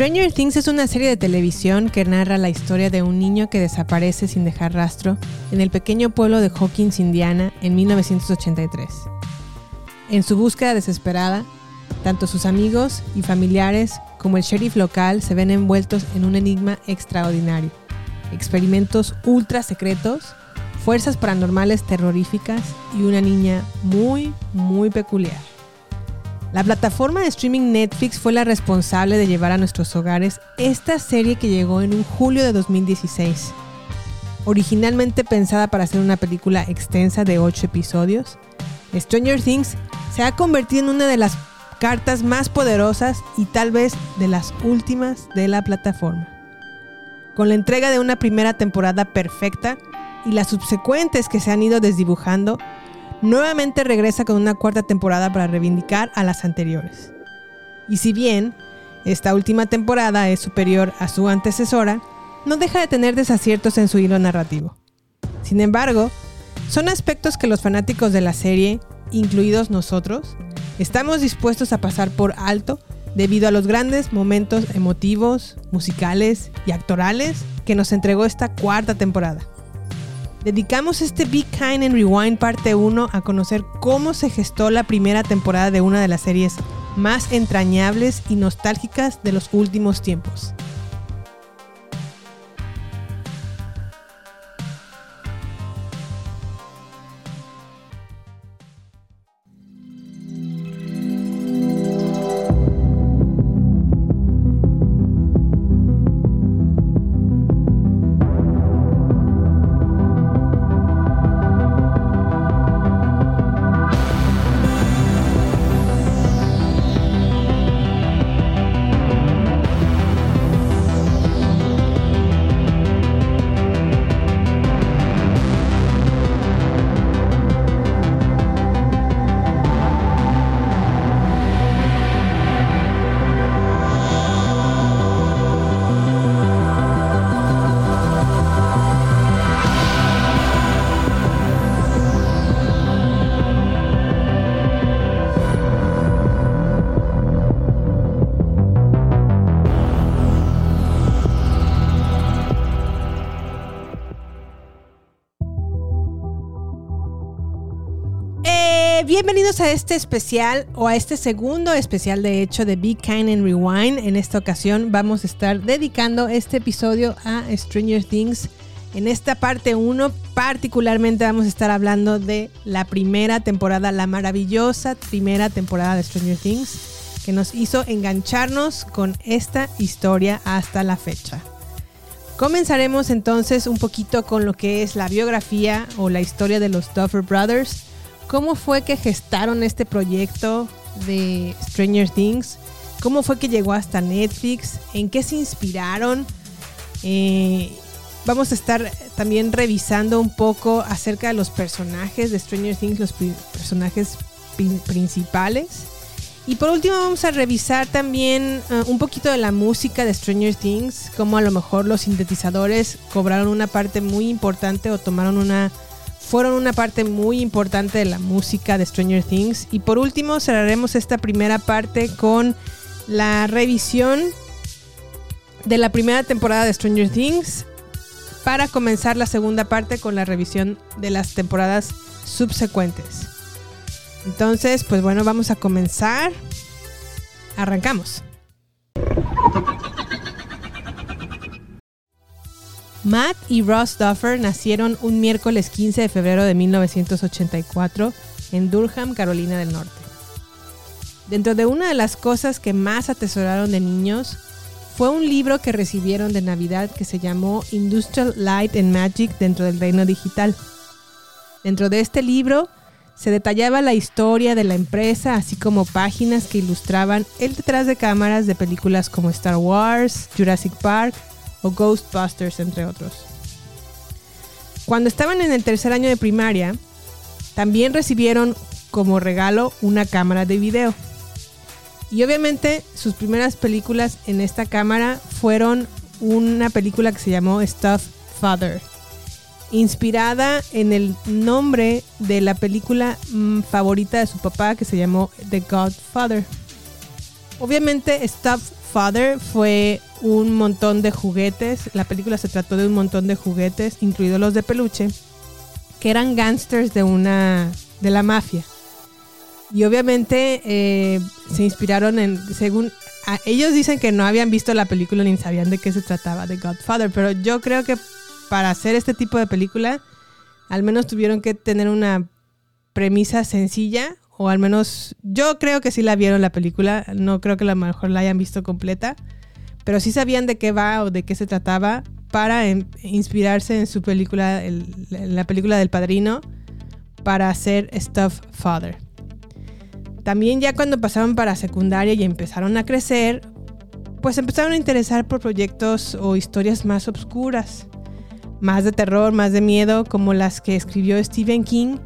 Stranger Things es una serie de televisión que narra la historia de un niño que desaparece sin dejar rastro en el pequeño pueblo de Hawkins, Indiana, en 1983. En su búsqueda desesperada, tanto sus amigos y familiares como el sheriff local se ven envueltos en un enigma extraordinario. Experimentos ultra secretos, fuerzas paranormales terroríficas y una niña muy, muy peculiar. La plataforma de streaming Netflix fue la responsable de llevar a nuestros hogares esta serie que llegó en un julio de 2016. Originalmente pensada para ser una película extensa de 8 episodios, Stranger Things se ha convertido en una de las cartas más poderosas y tal vez de las últimas de la plataforma. Con la entrega de una primera temporada perfecta y las subsecuentes que se han ido desdibujando, nuevamente regresa con una cuarta temporada para reivindicar a las anteriores. Y si bien esta última temporada es superior a su antecesora, no deja de tener desaciertos en su hilo narrativo. Sin embargo, son aspectos que los fanáticos de la serie, incluidos nosotros, estamos dispuestos a pasar por alto debido a los grandes momentos emotivos, musicales y actorales que nos entregó esta cuarta temporada. Dedicamos este Big Kind and Rewind parte 1 a conocer cómo se gestó la primera temporada de una de las series más entrañables y nostálgicas de los últimos tiempos. A este especial o a este segundo especial de hecho de Be Kind and Rewind. En esta ocasión vamos a estar dedicando este episodio a Stranger Things. En esta parte 1 particularmente vamos a estar hablando de la primera temporada, la maravillosa primera temporada de Stranger Things que nos hizo engancharnos con esta historia hasta la fecha. Comenzaremos entonces un poquito con lo que es la biografía o la historia de los Duffer Brothers ¿Cómo fue que gestaron este proyecto de Stranger Things? ¿Cómo fue que llegó hasta Netflix? ¿En qué se inspiraron? Eh, vamos a estar también revisando un poco acerca de los personajes de Stranger Things, los personajes principales. Y por último vamos a revisar también uh, un poquito de la música de Stranger Things, cómo a lo mejor los sintetizadores cobraron una parte muy importante o tomaron una fueron una parte muy importante de la música de Stranger Things. Y por último cerraremos esta primera parte con la revisión de la primera temporada de Stranger Things para comenzar la segunda parte con la revisión de las temporadas subsecuentes. Entonces, pues bueno, vamos a comenzar. Arrancamos. Matt y Ross Duffer nacieron un miércoles 15 de febrero de 1984 en Durham, Carolina del Norte. Dentro de una de las cosas que más atesoraron de niños fue un libro que recibieron de Navidad que se llamó Industrial Light and Magic dentro del reino digital. Dentro de este libro se detallaba la historia de la empresa, así como páginas que ilustraban el detrás de cámaras de películas como Star Wars, Jurassic Park, o Ghostbusters, entre otros. Cuando estaban en el tercer año de primaria, también recibieron como regalo una cámara de video. Y obviamente sus primeras películas en esta cámara fueron una película que se llamó Stuff Father, inspirada en el nombre de la película mm, favorita de su papá que se llamó The Godfather. Obviamente Stuff Godfather fue un montón de juguetes. La película se trató de un montón de juguetes, incluidos los de peluche, que eran gangsters de una de la mafia. Y obviamente eh, se inspiraron en, según ellos dicen que no habían visto la película ni sabían de qué se trataba de Godfather, pero yo creo que para hacer este tipo de película, al menos tuvieron que tener una premisa sencilla, o al menos yo creo que sí la vieron la película, no creo que a lo mejor la hayan visto completa, pero sí sabían de qué va o de qué se trataba para inspirarse en su película, en la película del padrino, para hacer Stuff Father. También ya cuando pasaron para secundaria y empezaron a crecer, pues empezaron a interesar por proyectos o historias más oscuras, más de terror, más de miedo, como las que escribió Stephen King,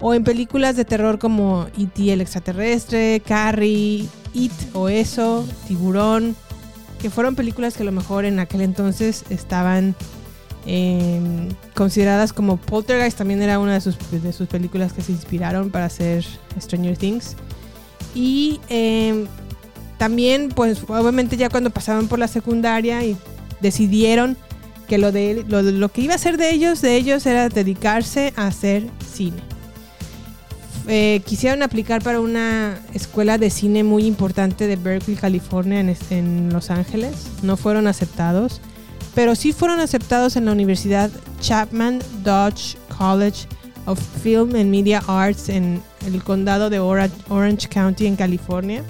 o en películas de terror como E.T. el extraterrestre, Carrie, It o Eso, Tiburón, que fueron películas que a lo mejor en aquel entonces estaban em, consideradas como Poltergeist, también era una de sus, de sus películas que se inspiraron para hacer Stranger Things. Y em, también, pues obviamente ya cuando pasaban por la secundaria y decidieron que lo, de, lo, que iba a ser de ellos, de ellos era dedicarse a hacer cine. Eh, quisieron aplicar para una escuela de cine muy importante de Berkeley, California, en, en, Los Ángeles. No fueron aceptados, pero sí fueron aceptados en la Universidad Chapman Dodge College of Film and Media Arts en el condado de Orange County en California,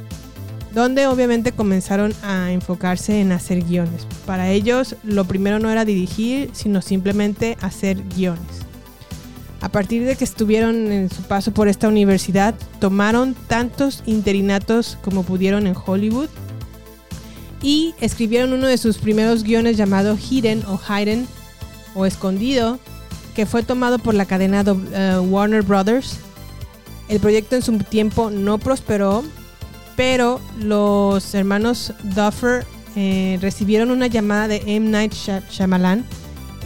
donde obviamente comenzaron a enfocarse en hacer guiones. Para ellos lo primero no era dirigir, sino simplemente hacer guiones. A partir de que estuvieron en su paso por esta universidad, tomaron tantos interinatos como pudieron en Hollywood y escribieron uno de sus primeros guiones llamado Hidden o Hidden o Escondido, que fue tomado por la cadena eh, Warner Brothers. El proyecto en su tiempo no prosperó, pero los hermanos Duffer eh, recibieron una llamada de M. Night Shyamalan,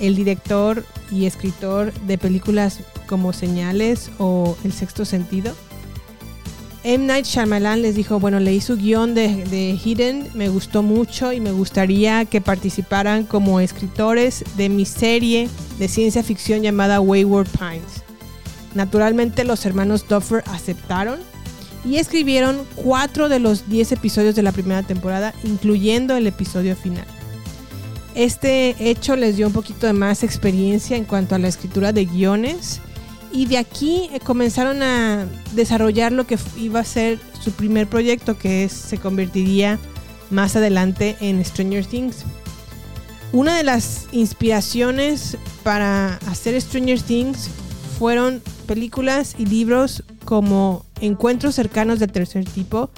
el director y escritor de películas como Señales o El Sexto Sentido. M. Night Shyamalan les dijo, bueno, leí su guion de, de, Hidden, me gustó mucho y me gustaría que participaran como escritores de mi serie de ciencia ficción llamada Wayward Pines. Naturalmente los hermanos Duffer aceptaron y escribieron cuatro de los diez episodios de la primera temporada, incluyendo el episodio final. Este hecho les dio un poquito de más experiencia en cuanto a la escritura de guiones y de aquí eh, comenzaron a desarrollar lo que iba a ser su primer proyecto, que se convertiría más adelante en Stranger Things. Una de las inspiraciones para hacer Stranger Things fueron películas y libros como Encuentros cercanos del tercer tipo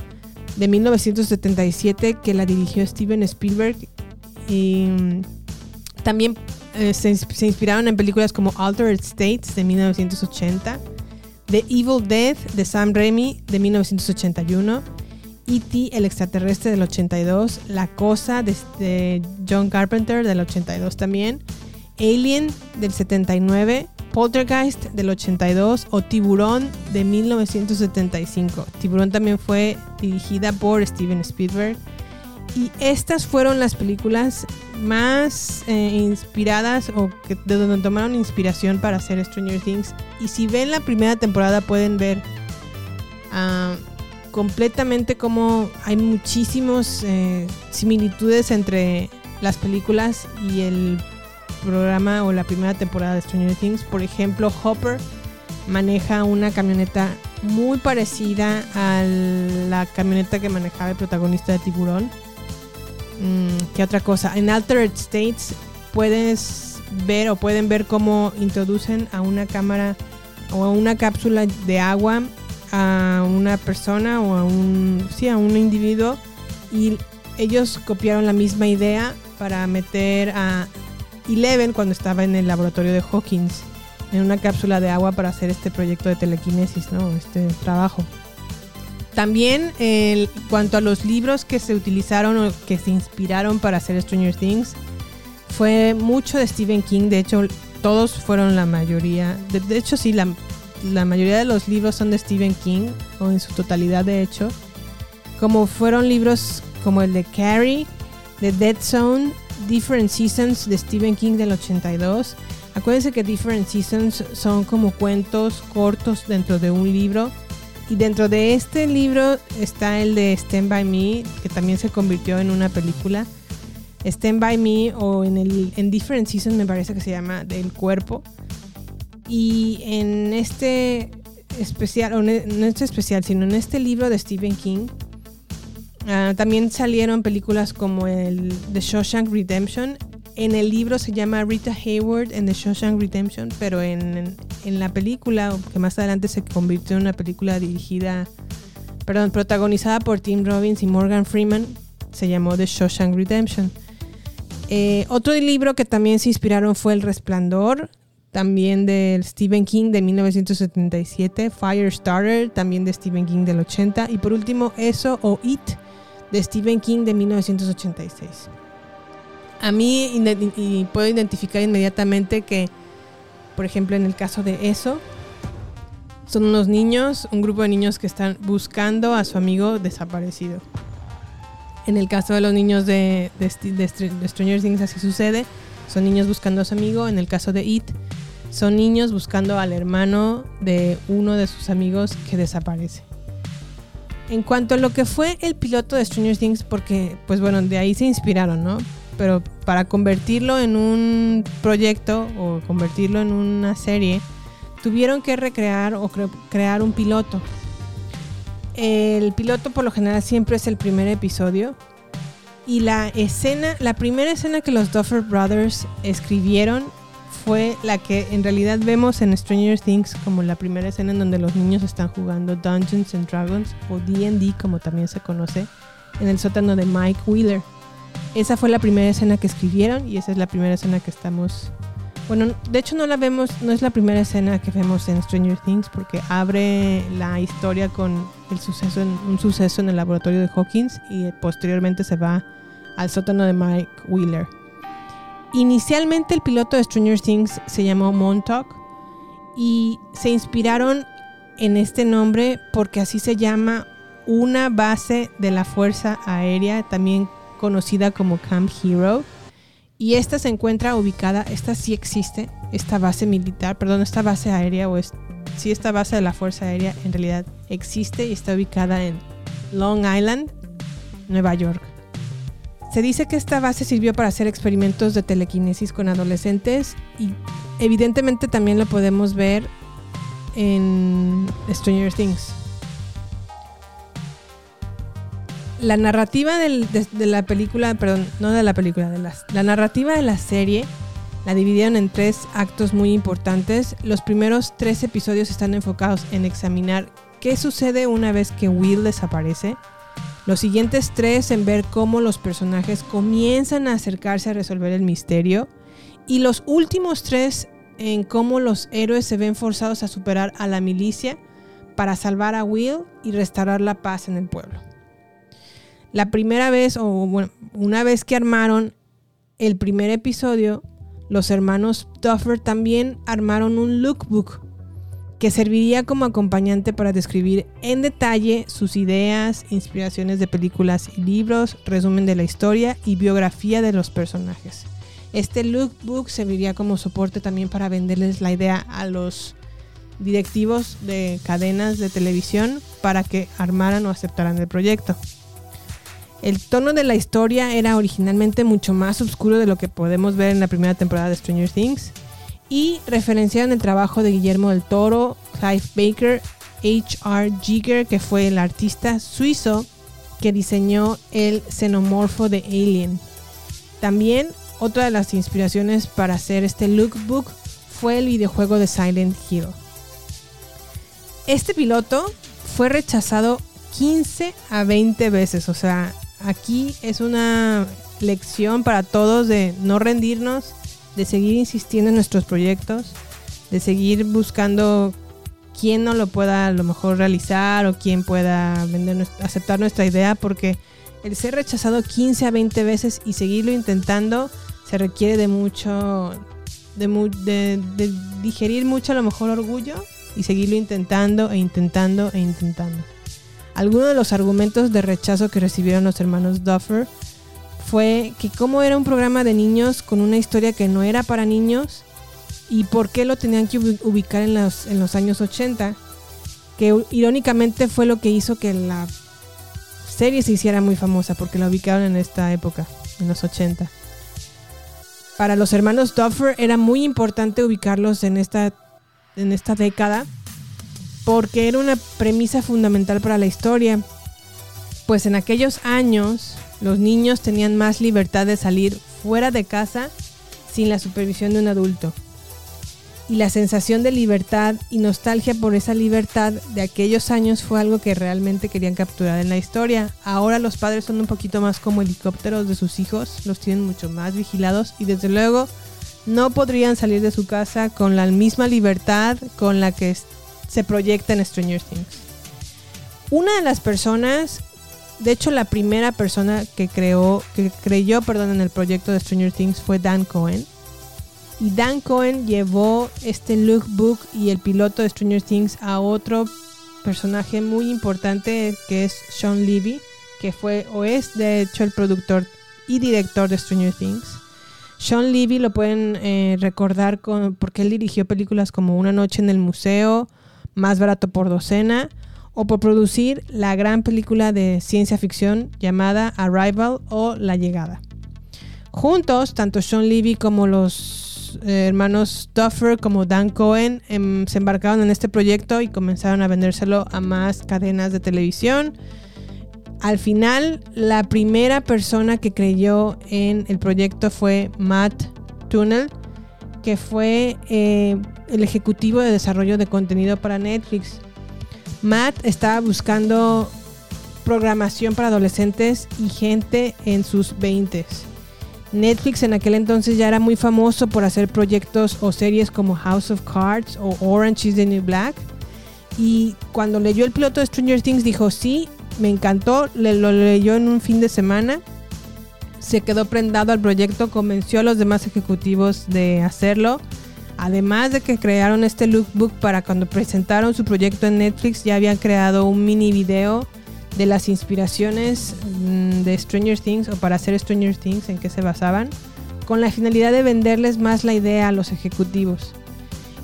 de 1977 que la dirigió Steven Spielberg y mm, también eh, se, inspiraron en películas como Altered States de 1980, The Evil Dead de Sam Raimi de 1981, E.T. el extraterrestre del 82, La Cosa de, John Carpenter del 82 también, Alien del 79, Poltergeist del 82 o Tiburón de 1975. Tiburón también fue dirigida por Steven Spielberg. Y estas fueron las películas más eh, inspiradas o que, de donde tomaron inspiración para hacer Stranger Things. Y si ven la primera temporada pueden ver ah, completamente como hay muchísimas eh, similitudes entre las películas y el programa o la primera temporada de Stranger Things. Por ejemplo, Hopper maneja una camioneta muy parecida a la camioneta que manejaba el protagonista de Tiburón ¿Qué otra cosa? En Altered States puedes ver o pueden ver cómo introducen a una cámara o a una cápsula de agua a una persona o a un, sí, a un individuo y ellos copiaron la misma idea para meter a Eleven cuando estaba en el laboratorio de Hawkins en una cápsula de agua para hacer este proyecto de telequinesis, ¿no? Este trabajo. También en cuanto a los libros que se utilizaron o que se inspiraron para hacer Stranger Things, fue mucho de Stephen King. De hecho, todos fueron la mayoría. De, hecho, sí, la, la, mayoría de los libros son de Stephen King, o en su totalidad, de hecho. Como fueron libros como el de Carrie, The Dead Zone, Different Seasons de Stephen King del 82. Acuérdense que Different Seasons son como cuentos cortos dentro de un libro. Y dentro de este libro está el de Stand By Me, que también se convirtió en una película. Stand By Me o en, el, en Different Seasons me parece que se llama Del Cuerpo. Y en este especial, o no este especial, sino en este libro de Stephen King, uh, también salieron películas como el The Shawshank Redemption. En el libro se llama Rita Hayward en The Shawshank Redemption, pero en, en la película, que más adelante se convirtió en una película dirigida, perdón, protagonizada por Tim Robbins y Morgan Freeman, se llamó The Shawshank Redemption. Eh, otro libro que también se inspiraron fue El Resplandor, también de Stephen King de 1977, Firestarter, también de Stephen King del 80, y por último Eso o It de Stephen King de 1986. A mí y puedo identificar inmediatamente que, por ejemplo, en el caso de Eso, son unos niños, un grupo de niños que están buscando a su amigo desaparecido. En el caso de los niños de, de, Stranger Things así sucede. Son niños buscando a su amigo. En el caso de It, son niños buscando al hermano de uno de sus amigos que desaparece. En cuanto a lo que fue el piloto de Stranger Things, porque pues bueno, de ahí se inspiraron, ¿no? Pero para convertirlo en un proyecto o convertirlo en una serie, tuvieron que recrear o crear un piloto. El piloto por lo general siempre es el primer episodio. Y la escena, la primera escena que los Duffer Brothers escribieron fue la que en realidad vemos en Stranger Things como la primera escena en donde los niños están jugando Dungeons and Dragons o D&D como también se conoce en el sótano de Mike Wheeler. Esa fue la primera escena que escribieron y esa es la primera escena que estamos bueno, de hecho no la vemos, no es la primera escena que vemos en Stranger Things porque abre la historia con el suceso un suceso en el laboratorio de Hawkins y posteriormente se va al sótano de Mike Wheeler. Inicialmente el piloto de Stranger Things se llamó Montauk y se inspiraron en este nombre porque así se llama una base de la Fuerza Aérea, también conocida como Camp Hero y esta se encuentra ubicada, esta sí existe, esta base militar, perdón, esta base aérea o es, sí esta base de la Fuerza Aérea en realidad existe y está ubicada en Long Island, Nueva York. Se dice que esta base sirvió para hacer experimentos de telequinesis con adolescentes y evidentemente también lo podemos ver en Stranger Things. La narrativa de, la película, perdón, no de la película, de la narrativa de la serie la dividieron en tres actos muy importantes. Los primeros tres episodios están enfocados en examinar qué sucede una vez que Will desaparece. Los siguientes tres en ver cómo los personajes comienzan a acercarse a resolver el misterio. Y los últimos tres en cómo los héroes se ven forzados a superar a la milicia para salvar a Will y restaurar la paz en el pueblo. La primera vez, o una vez que armaron el primer episodio, los hermanos Duffer también armaron un lookbook que serviría como acompañante para describir en detalle sus ideas, inspiraciones de películas y libros, resumen de la historia y biografía de los personajes. Este lookbook serviría como soporte también para venderles la idea a los directivos de cadenas de televisión para que armaran o aceptaran el proyecto. El tono de la historia era originalmente mucho más oscuro de lo que podemos ver en la primera temporada de Stranger Things y referenciaron el trabajo de Guillermo del Toro, Clive Baker, H.R. Giger, que fue el artista suizo que diseñó el xenomorfo de Alien. También otra de las inspiraciones para hacer este lookbook fue el videojuego de Silent Hill. Este piloto fue rechazado 15 a 20 veces, o sea, aquí es una lección para todos de no rendirnos, de seguir insistiendo en nuestros proyectos, de seguir buscando quién no lo pueda a lo mejor realizar o quién pueda vender, aceptar nuestra idea, porque el ser rechazado 15 a 20 veces y seguirlo intentando se requiere de mucho, de, de digerir mucho a lo mejor orgullo y seguirlo intentando e intentando e intentando. Algunos de los argumentos de rechazo que recibieron los hermanos Duffer fue que cómo era un programa de niños con una historia que no era para niños y por qué lo tenían que ubicar en los, en los años 80, que irónicamente fue lo que hizo que la serie se hiciera muy famosa, porque la ubicaron en esta época, en los 80. Para los hermanos Duffer era muy importante ubicarlos en esta, en esta década, porque era una premisa fundamental para la historia, pues en aquellos años los niños tenían más libertad de salir fuera de casa sin la supervisión de un adulto y la sensación de libertad y nostalgia por esa libertad de aquellos años fue algo que realmente querían capturar en la historia. Ahora los padres son un poquito más como helicópteros de sus hijos, los tienen mucho más vigilados y desde luego no podrían salir de su casa con la misma libertad con la que se proyecta en Stranger Things. Una de las personas, de hecho la primera persona que creó, que creyó, perdón, en el proyecto de Stranger Things fue Dan Cohen y Dan Cohen llevó este lookbook y el piloto de Stranger Things a otro personaje muy importante que es Sean Levy, que fue o es de hecho el productor y director de Stranger Things. Sean Levy lo pueden eh, recordar con, porque él dirigió películas como Una noche en el museo, Más barato por docena, o por producir la gran película de ciencia ficción llamada Arrival o La llegada. Juntos, tanto Sean Levy como los eh, hermanos Duffer como Dan Cohen em, se embarcaron en este proyecto y comenzaron a vendérselo a más cadenas de televisión. Al final, la primera persona que creyó en el proyecto fue Matt Tunnel, que fue eh, el ejecutivo de desarrollo de contenido para Netflix. Matt estaba buscando programación para adolescentes y gente en sus 20s. Netflix en aquel entonces ya era muy famoso por hacer proyectos o series como House of Cards o Orange is the New Black. Y cuando leyó el piloto de Stranger Things dijo, sí, me encantó, le, lo leyó en un fin de semana, se quedó prendado al proyecto, convenció a los demás ejecutivos de hacerlo. Además de que crearon este lookbook para cuando presentaron su proyecto en Netflix, ya habían creado un mini video de las inspiraciones mm, de Stranger Things o para hacer Stranger Things en que se basaban, con la finalidad de venderles más la idea a los ejecutivos.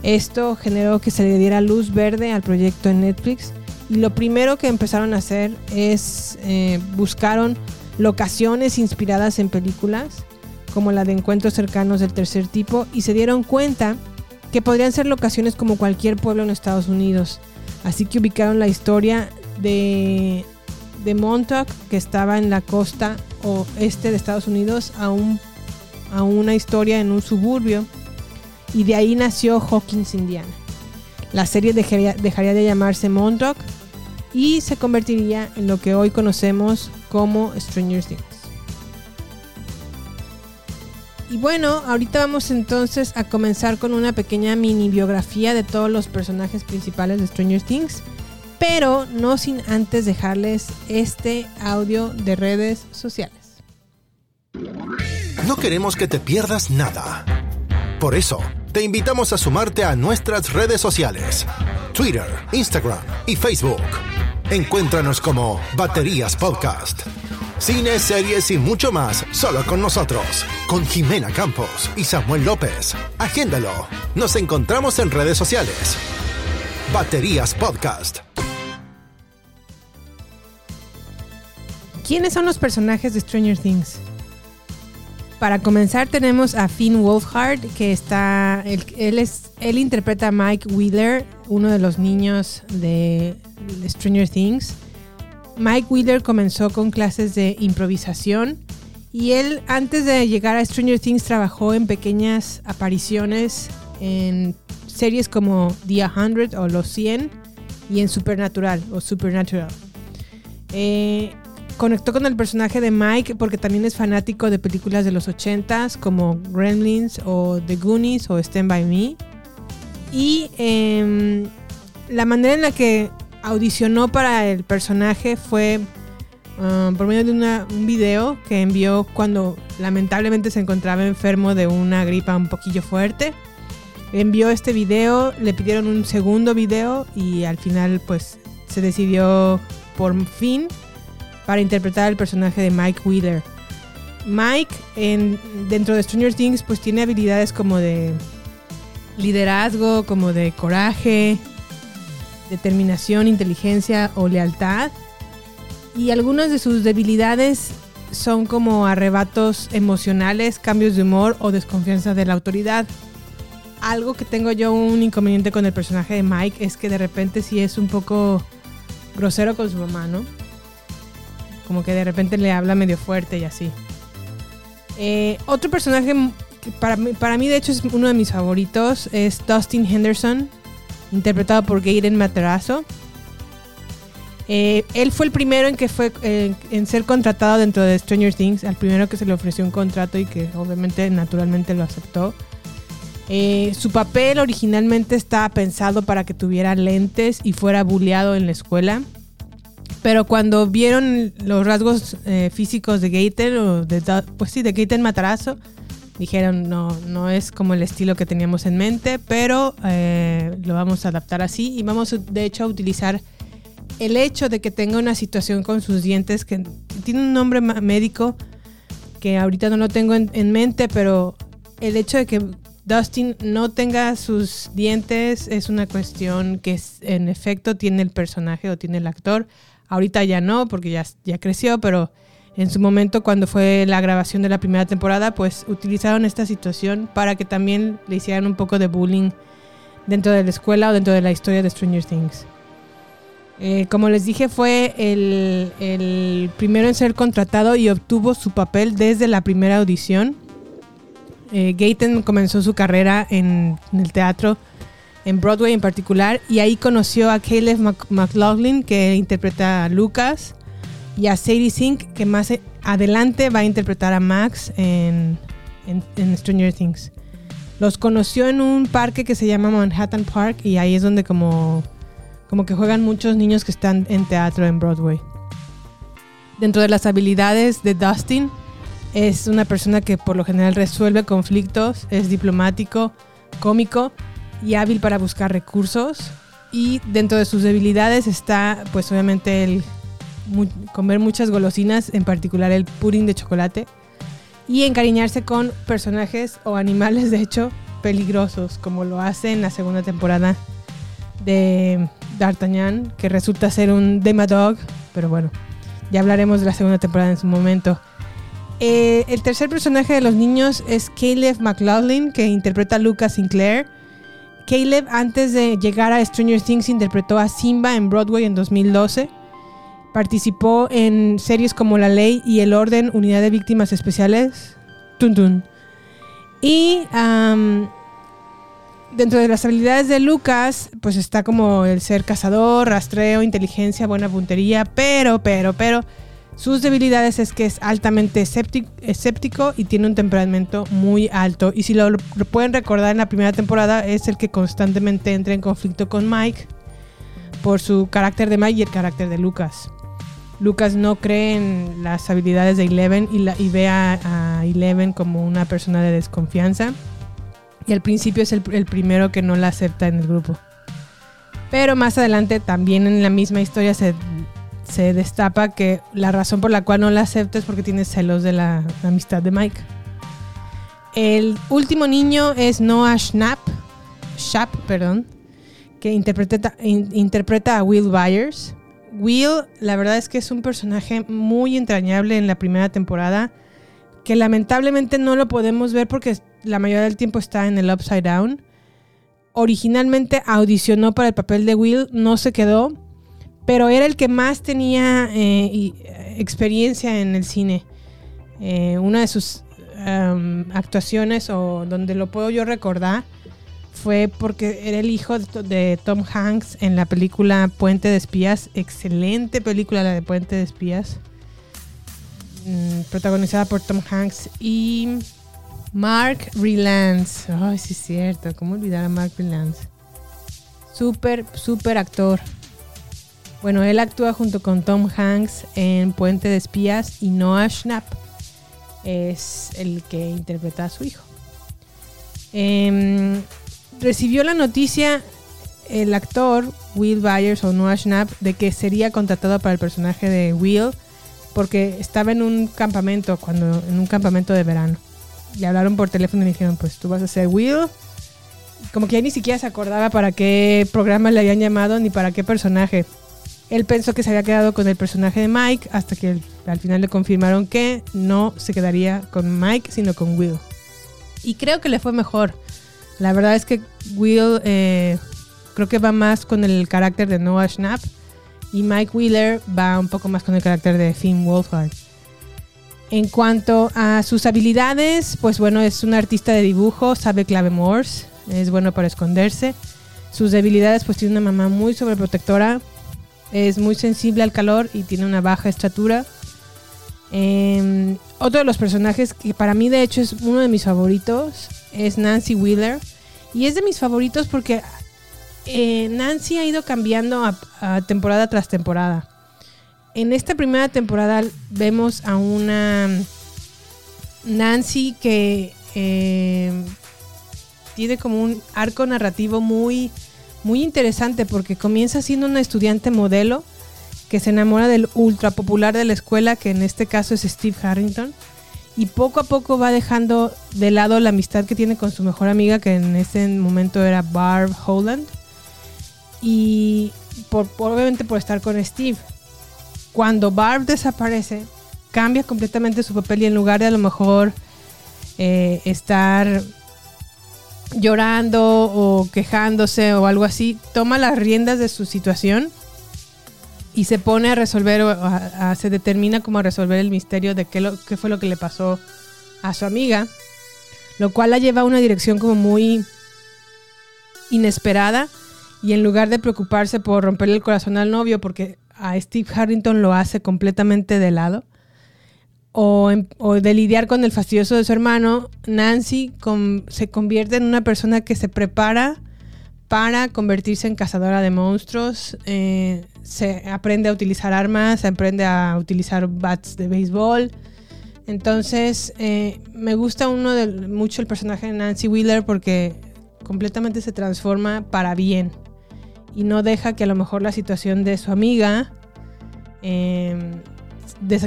Esto generó que se le diera luz verde al proyecto en Netflix y lo primero que empezaron a hacer es eh, buscaron locaciones inspiradas en películas como la de encuentros cercanos del tercer tipo y se dieron cuenta que podrían ser locaciones como cualquier pueblo en Estados Unidos. Así que ubicaron la historia de de Montauk, que estaba en la costa oeste de Estados Unidos, a, un, a una historia en un suburbio. Y de ahí nació Hawkins, Indiana. La serie dejaría, dejaría de llamarse Montauk y se convertiría en lo que hoy conocemos como Stranger Things. Y bueno, ahorita vamos entonces a comenzar con una pequeña mini biografía de todos los personajes principales de Stranger Things pero no sin antes dejarles este audio de redes sociales. No queremos que te pierdas nada. Por eso, te invitamos a sumarte a nuestras redes sociales, Twitter, Instagram y Facebook. Encuéntranos como Baterías Podcast. Cine, series y mucho más, solo con nosotros, con Jimena Campos y Samuel López. Agéndalo. Nos encontramos en redes sociales. Baterías Podcast. ¿Quiénes son los personajes de Stranger Things? Para comenzar tenemos a Finn Wolfhard, que está, él, es, él interpreta a Mike Wheeler, uno de los niños de Stranger Things. Mike Wheeler comenzó con clases de improvisación y él antes de llegar a Stranger Things trabajó en pequeñas apariciones en series como The 100 o Los 100 y en Supernatural o Supernatural. Eh, conectó con el personaje de Mike porque también es fanático de películas de los 80s como Gremlins o The Goonies o Stand By Me. Y em, la manera en la que audicionó para el personaje fue um, por medio de un video que envió cuando lamentablemente se encontraba enfermo de una gripa un poquillo fuerte. Envió este video, le pidieron un segundo video y al final pues se decidió por fin para interpretar el personaje de Mike Wheeler. Mike en, dentro de Stranger Things pues tiene habilidades como de liderazgo, como de coraje, determinación, inteligencia o lealtad. Y algunas de sus debilidades son como arrebatos emocionales, cambios de humor o desconfianza de la autoridad. Algo que tengo yo un inconveniente con el personaje de Mike es que de repente sí es un poco grosero con su mamá, ¿no? Como que de repente le habla medio fuerte y así. Eh, otro personaje que para mí, para mí de hecho es uno de mis favoritos es Dustin Henderson, interpretado por Gaten Materazo. Eh, él fue el primero en que fue eh, en ser contratado dentro de Stranger Things, al primero que se le ofreció un contrato y que obviamente naturalmente lo aceptó. Eh, su papel originalmente estaba pensado para que tuviera lentes y fuera bulleado en la escuela. Pero cuando vieron los rasgos físicos de Gaten, o de, pues sí, de Gaten Matarazo, dijeron no, no es como el estilo que teníamos en mente, pero lo vamos a adaptar así y vamos de hecho a utilizar el hecho de que tenga una situación con sus dientes que tiene un nombre médico que ahorita no lo tengo en, mente, pero el hecho de que Dustin no tenga sus dientes es una cuestión que en efecto tiene el personaje o tiene el actor. Ahorita ya no, porque ya, ya creció, pero en su momento cuando fue la grabación de la primera temporada, pues utilizaron esta situación para que también le hicieran un poco de bullying dentro de la escuela o dentro de la historia de Stranger Things. Eh, como les dije, fue el, primero en ser contratado y obtuvo su papel desde la primera audición. Eh, Gaten comenzó su carrera en, el teatro, en Broadway en particular, y ahí conoció a Caleb McLaughlin, que interpreta a Lucas, y a Sadie Sink, que más adelante va a interpretar a Max en, en Stranger Things. Los conoció en un parque que se llama Manhattan Park, y ahí es donde como como que juegan muchos niños que están en teatro en Broadway. Dentro de las habilidades de Dustin, es una persona que por lo general resuelve conflictos, es diplomático, cómico y hábil para buscar recursos. Y dentro de sus debilidades está, pues obviamente, el comer muchas golosinas, en particular el pudding de chocolate, y encariñarse con personajes o animales, de hecho, peligrosos, como lo hace en la segunda temporada de D'Artagnan, que resulta ser un Demadog, pero bueno, ya hablaremos de la segunda temporada en su momento. Eh, el tercer personaje de los niños es Caleb McLaughlin, que interpreta a Lucas Sinclair. Caleb, antes de llegar a Stranger Things, interpretó a Simba en Broadway en 2012. Participó en series como La Ley y El Orden, Unidad de Víctimas Especiales. Tun, Y dentro de las habilidades de Lucas, pues está como el ser cazador, rastreo, inteligencia, buena puntería, pero, pero, pero, sus debilidades es que es altamente escéptico y tiene un temperamento muy alto. Y si lo, pueden recordar en la primera temporada, es el que constantemente entra en conflicto con Mike por su carácter de Mike y el carácter de Lucas. Lucas no cree en las habilidades de Eleven y, y ve a, Eleven como una persona de desconfianza y al principio es el, primero que no la acepta en el grupo. Pero más adelante también en la misma historia se, destapa que la razón por la cual no la acepta es porque tiene celos de la, amistad de Mike. El último niño es Noah Schnapp, Schnapp, perdón, que interpreta, interpreta a Will Byers. Will, la verdad es que es un personaje muy entrañable en la primera temporada, que lamentablemente no lo podemos ver porque la mayoría del tiempo está en el Upside Down. Originalmente audicionó para el papel de Will, no se quedó, pero era el que más tenía eh, experiencia en el cine. Eh, una de sus actuaciones, o donde lo puedo yo recordar, fue porque era el hijo de Tom Hanks en la película Puente de Espías. Excelente película la de Puente de Espías. Mm, protagonizada por Tom Hanks y Mark Rylance. Ay, sí es cierto. ¿Cómo olvidar a Mark Rylance? Súper, súper actor. Bueno, él actúa junto con Tom Hanks en Puente de Espías y Noah Schnapp es el que interpreta a su hijo. Em, recibió la noticia el actor Will Byers o Noah Schnapp de que sería contratado para el personaje de Will porque estaba en un campamento, cuando en un campamento de verano. Y hablaron por teléfono y dijeron, pues tú vas a ser Will. Como que ya ni siquiera se acordaba para qué programa le habían llamado ni para qué personaje. Él pensó que se había quedado con el personaje de Mike hasta que al final le confirmaron que no se quedaría con Mike, sino con Will. Y creo que le fue mejor. La verdad es que Will eh, creo que va más con el carácter de Noah Schnapp y Mike Wheeler va un poco más con el carácter de Finn Wolfhard. En cuanto a sus habilidades, pues bueno, es un artista de dibujo, sabe clave Morse, es bueno para esconderse. Sus debilidades, pues tiene una mamá muy sobreprotectora, es muy sensible al calor y tiene una baja estatura. Em, otro de los personajes que para mí de hecho es uno de mis favoritos es Nancy Wheeler. Y es de mis favoritos porque eh, Nancy ha ido cambiando a, temporada tras temporada. En esta primera temporada vemos a una Nancy que eh, tiene como un arco narrativo muy, muy interesante porque comienza siendo una estudiante modelo que se enamora del ultra popular de la escuela, que en este caso es Steve Harrington, y poco a poco va dejando de lado la amistad que tiene con su mejor amiga, que en ese momento era Barb Holland y por, obviamente por estar con Steve. Cuando Barb desaparece, cambia completamente su papel y en lugar de a lo mejor eh, estar llorando o quejándose o algo así, toma las riendas de su situación y se pone a resolver, o se determina como a resolver el misterio de qué, lo, qué fue lo que le pasó a su amiga, lo cual la lleva a una dirección como muy inesperada y en lugar de preocuparse por romperle el corazón al novio, porque a Steve Harrington lo hace completamente de lado, o, de lidiar con el fastidioso de su hermano, Nancy se convierte en una persona que se prepara para convertirse en cazadora de monstruos. Eh, se aprende a utilizar armas, se aprende a utilizar bats de béisbol. Entonces, eh, me gusta uno mucho el personaje de Nancy Wheeler porque completamente se transforma para bien y no deja que a lo mejor la situación de su amiga em,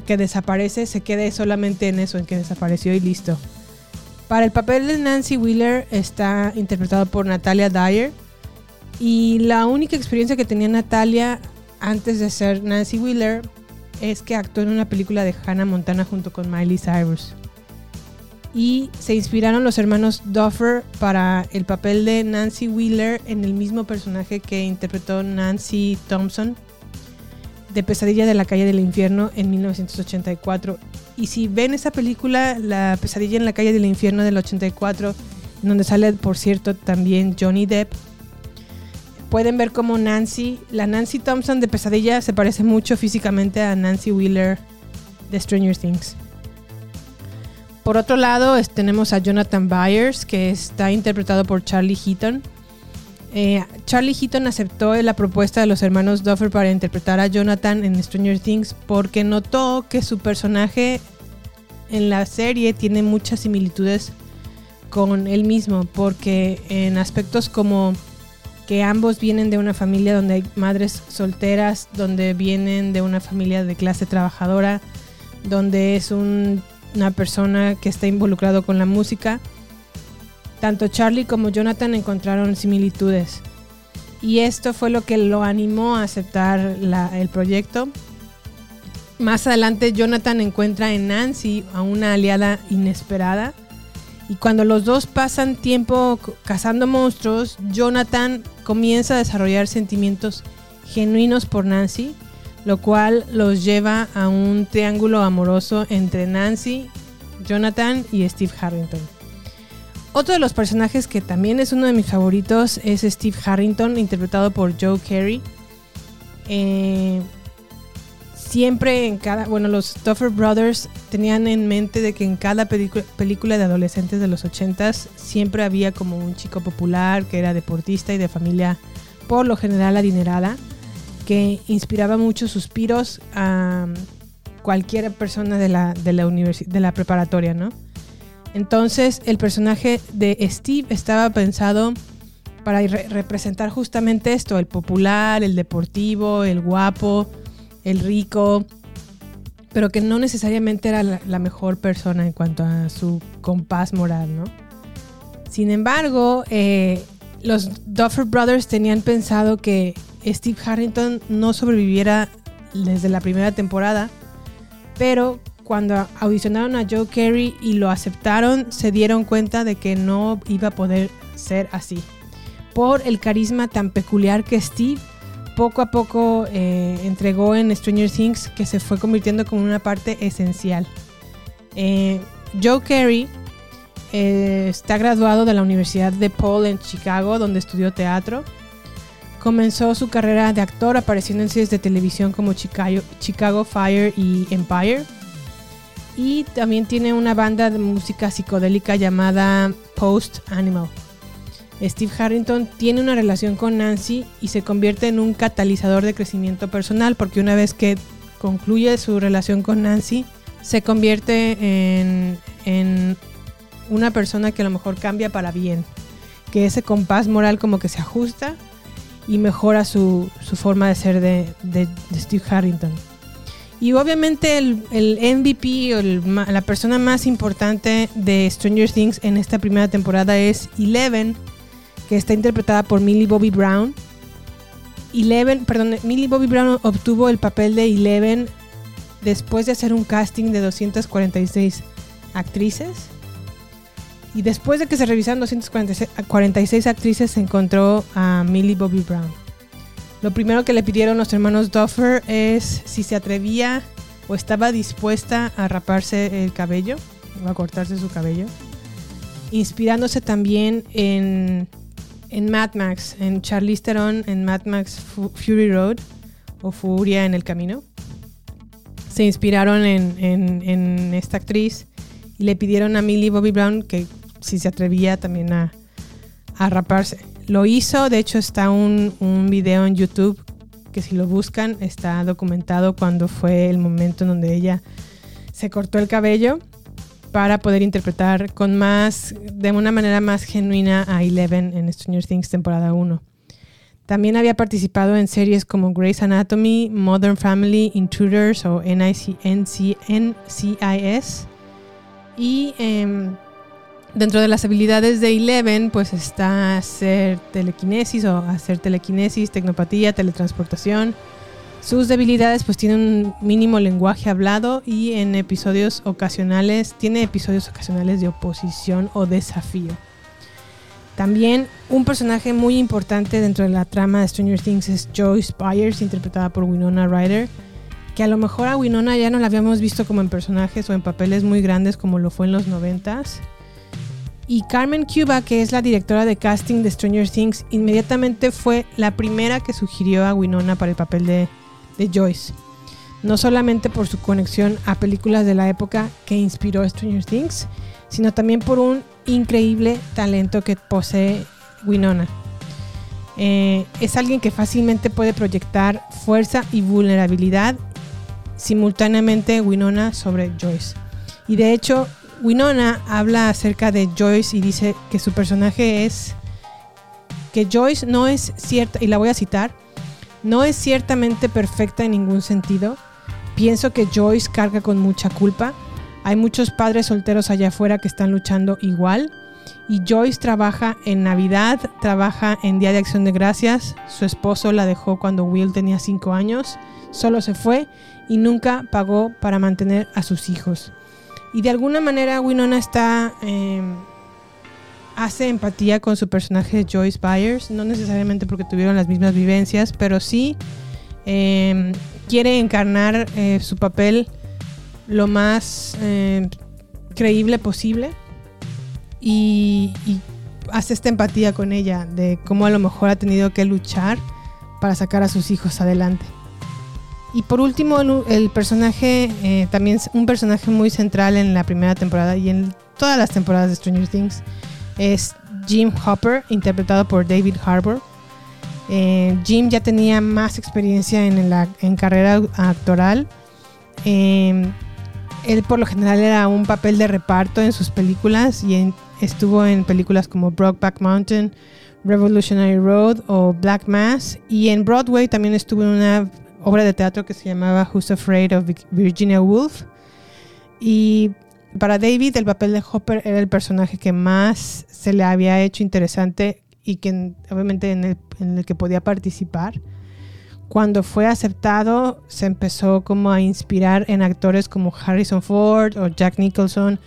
que desaparece se quede solamente en eso, en que desapareció y listo. Para el papel de Nancy Wheeler está interpretado por Natalia Dyer y la única experiencia que tenía Natalia antes de ser Nancy Wheeler es que actuó en una película de Hannah Montana junto con Miley Cyrus y se inspiraron los hermanos Duffer para el papel de Nancy Wheeler en el mismo personaje que interpretó Nancy Thompson de Pesadilla de la calle del infierno en 1984. Y si ven esa película, La Pesadilla en la calle del infierno del 84, donde sale, por cierto, también Johnny Depp, pueden ver como Nancy, la Nancy Thompson de Pesadilla se parece mucho físicamente a Nancy Wheeler de Stranger Things. Por otro lado, tenemos a Jonathan Byers, que está interpretado por Charlie Heaton. Eh, Charlie Heaton aceptó la propuesta de los hermanos Duffer para interpretar a Jonathan en Stranger Things porque notó que su personaje en la serie tiene muchas similitudes con él mismo, porque en aspectos como que ambos vienen de una familia donde hay madres solteras, donde vienen de una familia de clase trabajadora, donde es un una persona que está involucrado con la música, tanto Charlie como Jonathan encontraron similitudes. Y esto fue lo que lo animó a aceptar el proyecto. Más adelante Jonathan encuentra en Nancy a una aliada inesperada. Y cuando los dos pasan tiempo cazando monstruos, Jonathan comienza a desarrollar sentimientos genuinos por Nancy lo cual los lleva a un triángulo amoroso entre Nancy, Jonathan y Steve Harrington. Otro de los personajes que también es uno de mis favoritos es Steve Harrington, interpretado por Joe Carey. Eh, siempre en cada, bueno, los Duffer Brothers tenían en mente de que en cada película de adolescentes de los 80s siempre había como un chico popular que era deportista y de familia por lo general adinerada que inspiraba muchos suspiros a cualquier persona de la, de la, de la preparatoria, ¿no? Entonces el personaje de Steve estaba pensado para representar justamente esto, el popular, el deportivo, el guapo, el rico, pero que no necesariamente era la, mejor persona en cuanto a su compás moral, ¿no? Sin embargo, eh, los Duffer Brothers tenían pensado que Steve Harrington no sobreviviera desde la primera temporada, pero cuando audicionaron a Joe Carey y lo aceptaron, se dieron cuenta de que no iba a poder ser así por el carisma tan peculiar que Steve poco a poco eh, entregó en Stranger Things que se fue convirtiendo como una parte esencial. Eh, Joe Carey eh, está graduado de la Universidad de Paul en Chicago, donde estudió teatro. Comenzó su carrera de actor apareciendo en series de televisión como Chicago, Chicago Fire y Empire. Y también tiene una banda de música psicodélica llamada Post Animal. Steve Harrington tiene una relación con Nancy y se convierte en un catalizador de crecimiento personal porque una vez que concluye su relación con Nancy, se convierte en, una persona que a lo mejor cambia para bien, que ese compás moral como que se ajusta y mejora su, forma de ser de, Steve Harrington. Y obviamente el, MVP o la persona más importante de Stranger Things en esta primera temporada es Eleven, que está interpretada por Millie Bobby Brown. Eleven, perdón, Millie Bobby Brown obtuvo el papel de Eleven después de hacer un casting de 246 actrices. Y después de que se revisaron 246 actrices, se encontró a Millie Bobby Brown. Lo primero que le pidieron los hermanos Duffer es si se atrevía o estaba dispuesta a raparse el cabello o a cortarse su cabello. Inspirándose también en en Mad Max, en Charlize Theron, en Mad Max Fury Road o Furia en el Camino. Se inspiraron en, esta actriz y le pidieron a Millie Bobby Brown que si se atrevía también a, raparse. Lo hizo, de hecho está un, un video en YouTube que si lo buscan está documentado cuando fue el momento en donde ella se cortó el cabello para poder interpretar con más, de una manera más genuina a Eleven en Stranger Things temporada 1. También había participado en series como Grey's Anatomy, Modern Family, Intruders o NCIS. Y em, dentro de las habilidades de Eleven, pues está hacer telequinesis o hacer telequinesis, tecnopatía, teletransportación, sus debilidades pues tienen un mínimo lenguaje hablado y en episodios ocasionales, tiene episodios ocasionales de oposición o desafío. También un personaje muy importante dentro de la trama de Stranger Things es Joyce Byers, interpretada por Winona Ryder, que a lo mejor a Winona ya no la habíamos visto como en personajes o en papeles muy grandes como lo fue en los noventas. Y Carmen Cuba, que es la directora de casting de Stranger Things, inmediatamente fue la primera que sugirió a Winona para el papel de de Joyce, no solamente por su conexión a películas de la época que inspiró Stranger Things, sino también por un increíble talento que posee Winona. Eh, es alguien que fácilmente puede proyectar fuerza y vulnerabilidad simultáneamente Winona sobre Joyce. Y de hecho, Winona habla acerca de Joyce y dice que su personaje es que Joyce no es cierta, y la voy a citar, no es ciertamente perfecta en ningún sentido. Pienso que Joyce carga con mucha culpa. Hay muchos padres solteros allá afuera que están luchando igual. Y Joyce trabaja en Navidad, trabaja en Día de Acción de Gracias. Su esposo la dejó cuando Will tenía 5 años. Solo se fue y nunca pagó para mantener a sus hijos. Y de alguna manera Winona está... Em, hace empatía con su personaje Joyce Byers, no necesariamente porque tuvieron las mismas vivencias, pero sí em, quiere encarnar eh, su papel lo más em, creíble posible y, hace esta empatía con ella de cómo a lo mejor ha tenido que luchar para sacar a sus hijos adelante. Y por último, el, personaje, eh, también un personaje muy central en la primera temporada y en todas las temporadas de Stranger Things, es Jim Hopper, interpretado por David Harbour. Eh, Jim ya tenía más experiencia en, la, en carrera actoral. Eh, él por lo general era un papel de reparto en sus películas y estuvo en películas como Brokeback Mountain, Revolutionary Road o Black Mass. Y en Broadway también estuvo en una obra de teatro que se llamaba Who's Afraid of Virginia Woolf. Y para David el papel de Hopper era el personaje que más se le había hecho interesante y que obviamente en el, que podía participar. Cuando fue aceptado se empezó como a inspirar en actores como Harrison Ford o Jack Nicholson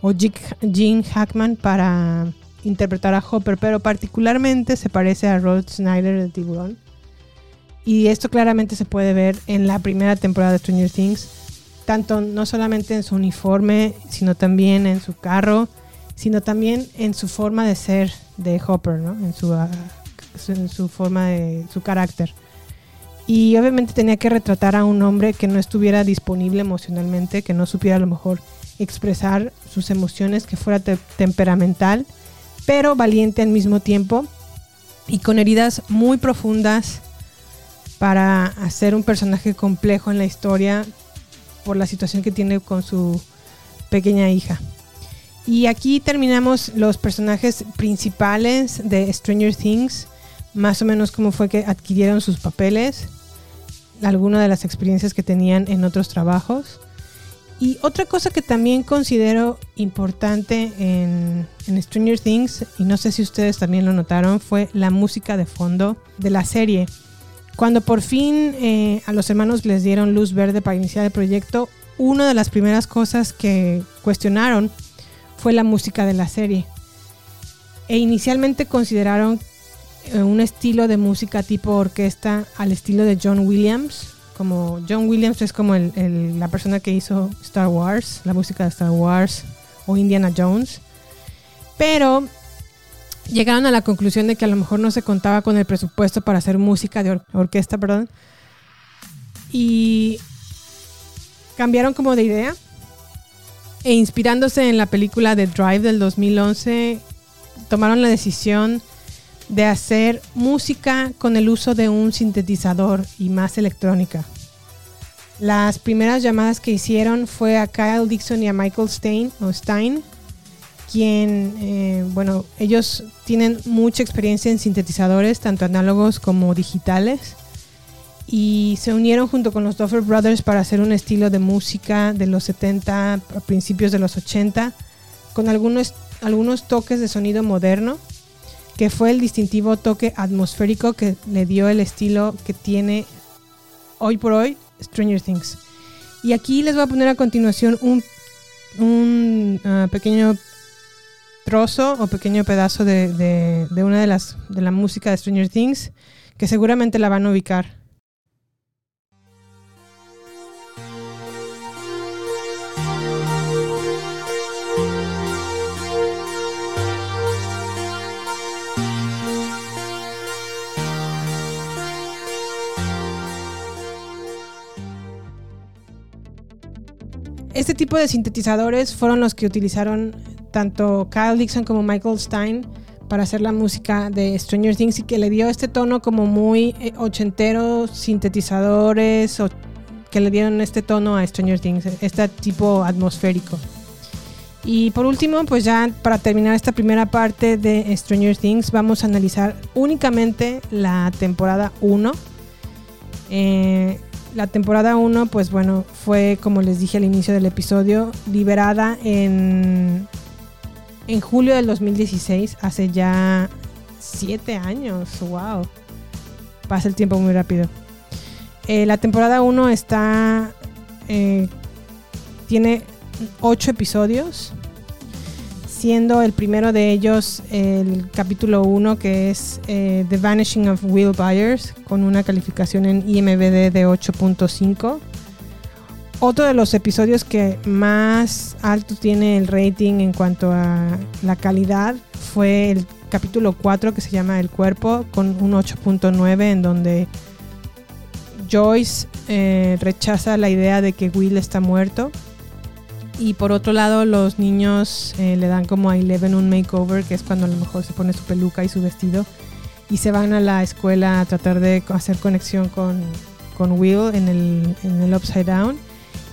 o Gene Hackman para interpretar a Hopper, pero particularmente se parece a Rod Snyder de Tiburón. Y esto claramente se puede ver en la primera temporada de Stranger Things, tanto no solamente en su uniforme, sino también en su carro, sino también en su forma de ser de Hopper, ¿no? en, su, ah, en su forma de su carácter. Y obviamente tenía que retratar a un hombre que no estuviera disponible emocionalmente, que no supiera a lo mejor expresar sus emociones, que fuera temperamental, pero valiente al mismo tiempo y con heridas muy profundas para hacer un personaje complejo en la historia por la situación que tiene con su pequeña hija. Y aquí terminamos los personajes principales de Stranger Things, más o menos cómo fue que adquirieron sus papeles, algunas de las experiencias que tenían en otros trabajos. Y otra cosa que también considero importante en, Stranger Things, y no sé si ustedes también lo notaron, fue la música de fondo de la serie. Cuando por fin eh, a los hermanos les dieron luz verde para iniciar el proyecto, una de las primeras cosas que cuestionaron fue la música de la serie. E inicialmente consideraron eh, un estilo de música tipo orquesta al estilo de John Williams. Como John Williams es como la persona que hizo Star Wars, la música de Star Wars o Indiana Jones. Pero llegaron a la conclusión de que a lo mejor no se contaba con el presupuesto para hacer música de orquesta, perdón. Y cambiaron como de idea. E inspirándose en la película The Drive del 2011, tomaron la decisión de hacer música con el uso de un sintetizador y más electrónica. Las primeras llamadas que hicieron fue a Kyle Dixon y a Michael Stein, o Stein quien, eh, bueno, ellos tienen mucha experiencia en sintetizadores, tanto análogos como digitales, y se unieron junto con los Duffer Brothers para hacer un estilo de música de los 70 a principios de los 80, con algunos, algunos toques de sonido moderno, que fue el distintivo toque atmosférico que le dio el estilo que tiene hoy por hoy Stranger Things. Y aquí les voy a poner a continuación un, un ah, pequeño trozo o pequeño pedazo de, una de las de la música de Stranger Things que seguramente la van a ubicar. Este tipo de sintetizadores fueron los que utilizaron tanto Kyle Dixon como Michael Stein para hacer la música de Stranger Things y que le dio este tono como muy eh, ochentero, sintetizadores que le dieron este tono a Stranger Things, este tipo atmosférico. Y por último, pues ya para terminar esta primera parte de Stranger Things, vamos a analizar únicamente la temporada 1. Eh, la temporada 1, pues bueno, fue como les dije al inicio del episodio, liberada en en julio del 2016, hace ya siete años. ¡Wow! Pasa el tiempo muy rápido. Eh, la temporada 1 está. Eh, tiene ocho episodios. Siendo el primero de ellos el capítulo 1, que es eh, The Vanishing of Will Byers, con una calificación en IMBD de 8.5 otro de los episodios que más alto tiene el rating en cuanto a la calidad fue el capítulo 4 que se llama El cuerpo con un 8.9 en donde Joyce eh, rechaza la idea de que Will está muerto. Y por otro lado, los niños eh, le dan como a Eleven un makeover, que es cuando a lo mejor se pone su peluca y su vestido. Y se van a la escuela a tratar de hacer conexión con, con Will en el, en el Upside Down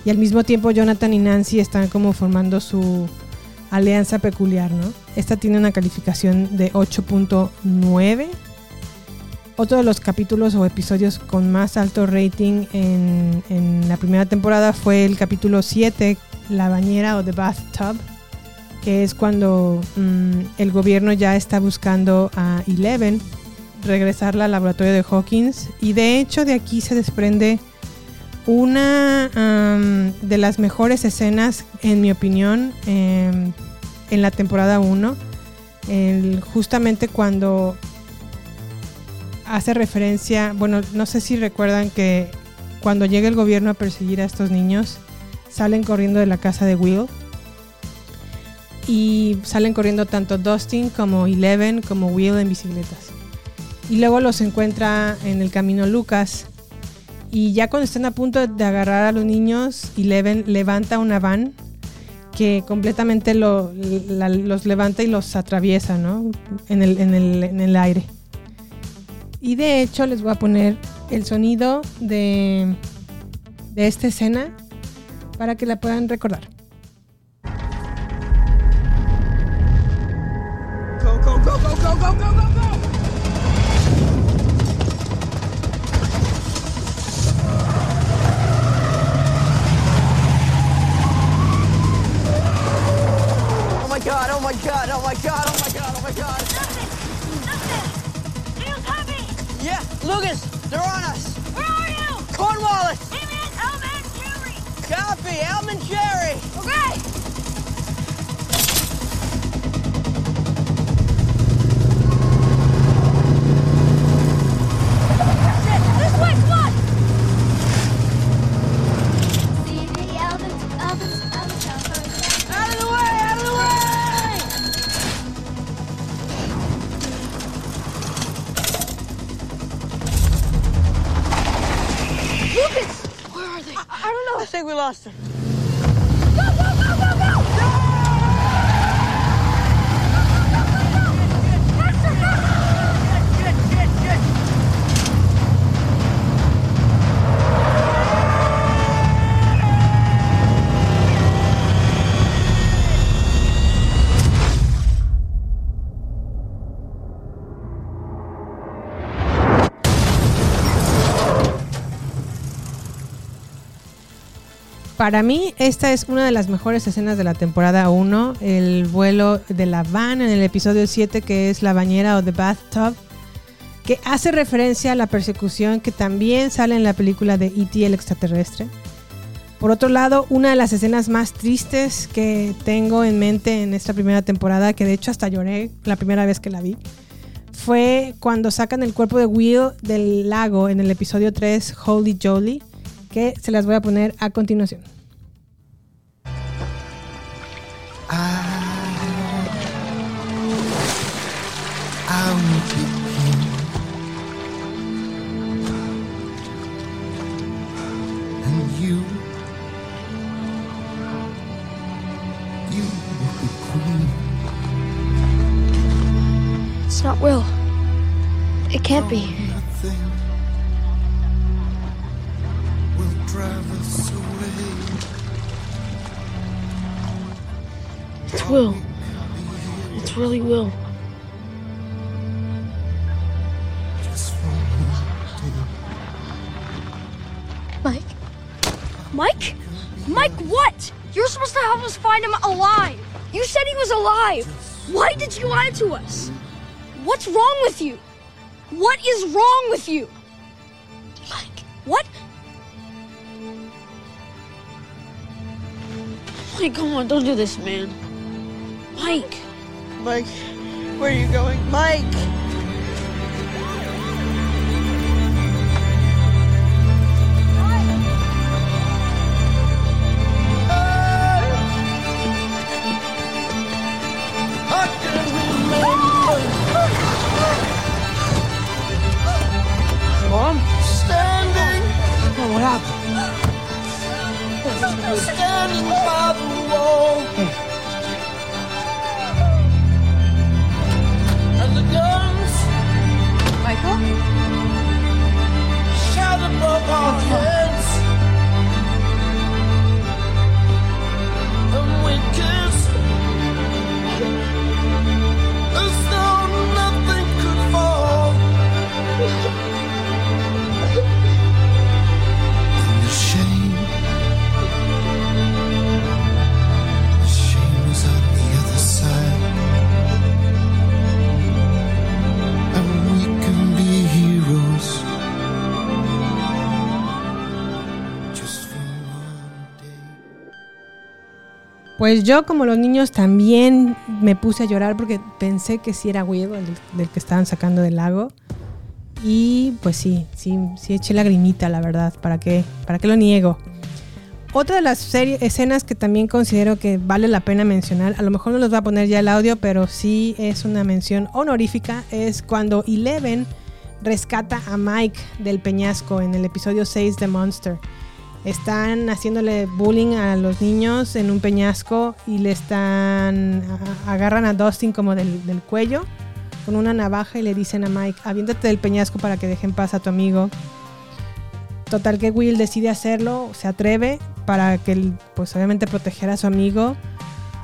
y al mismo tiempo Jonathan y Nancy están como formando su, alianza peculiar, ¿no? Esta tiene una calificación de 8.9. Otro de los capítulos o episodios con más alto rating en, la primera temporada fue el capítulo 7, La bañera o The Bathtub, que es cuando mm, el gobierno ya está buscando a Eleven regresarla al laboratorio de Hawkins. Y de hecho de aquí se desprende una de las mejores escenas, en mi opinión, em, en la temporada 1. El- justamente cuando hace referencia, bueno, no sé si recuerdan que cuando llega el gobierno a perseguir a estos niños, salen corriendo de la casa de Will. Y salen corriendo tanto Dustin como Eleven como Will en bicicletas. Y luego los encuentra en el camino Lucas. Y ya cuando están a punto de agarrar a los niños, Eleven levanta una van que completamente los levanta y los atraviesa, ¿no? En el, en el- en el aire. Y de hecho les voy a poner el sonido de, de esta escena para que la puedan recordar. Go, go, go, go, go, go, go, oh my god, oh my god, oh my god, oh my god. Feels heavy! Yeah, Lucas, they're on us. Where are you? Cornwallis, Hey man, Elman, Jerry! copy, Elman Jerry. Okay! awesome. Para mí, esta es una de las mejores escenas de la temporada 1. El vuelo de la van en el episodio 7, que es la bañera o The Bathtub, que hace referencia a la persecución que también sale en la película de E.T. el extraterrestre. Por otro lado, una de las escenas más tristes que tengo en mente en esta primera temporada, que de hecho hasta lloré la primera vez que la vi, fue cuando sacan el cuerpo de Will del lago en el episodio 3, Holy Jolly, que se las voy a poner a continuación. It's not Will. It can't be. It's Will. It's really Will. Mike? Mike? Mike, what? You're supposed to help us find him alive. You said he was alive. Why did you lie to us? What's wrong with you? What is wrong with you? Mike. What? Mike, come on, don't do this, man. Mike. Mike, where are you going? Mike! Pues yo, como los niños, también me puse a llorar porque pensé que sí era Will, el del que estaban sacando del lago. Y pues sí, sí, sí eché lagrimita, la verdad. ¿Para qué? ¿Para qué lo niego? Otra de las serie- escenas que también considero que vale la pena mencionar, a lo mejor no los va a poner ya el audio, pero sí es una mención honorífica, es cuando Eleven rescata a Mike del peñasco en el episodio 6 de Monster. Están haciéndole bullying a los niños en un peñasco y le están agarran a Dustin como del, cuello con una navaja y le dicen a Mike, aviéntate del peñasco para que dejen paz a tu amigo. Total que Will decide hacerlo, se atreve para que, pues obviamente, proteger a su amigo.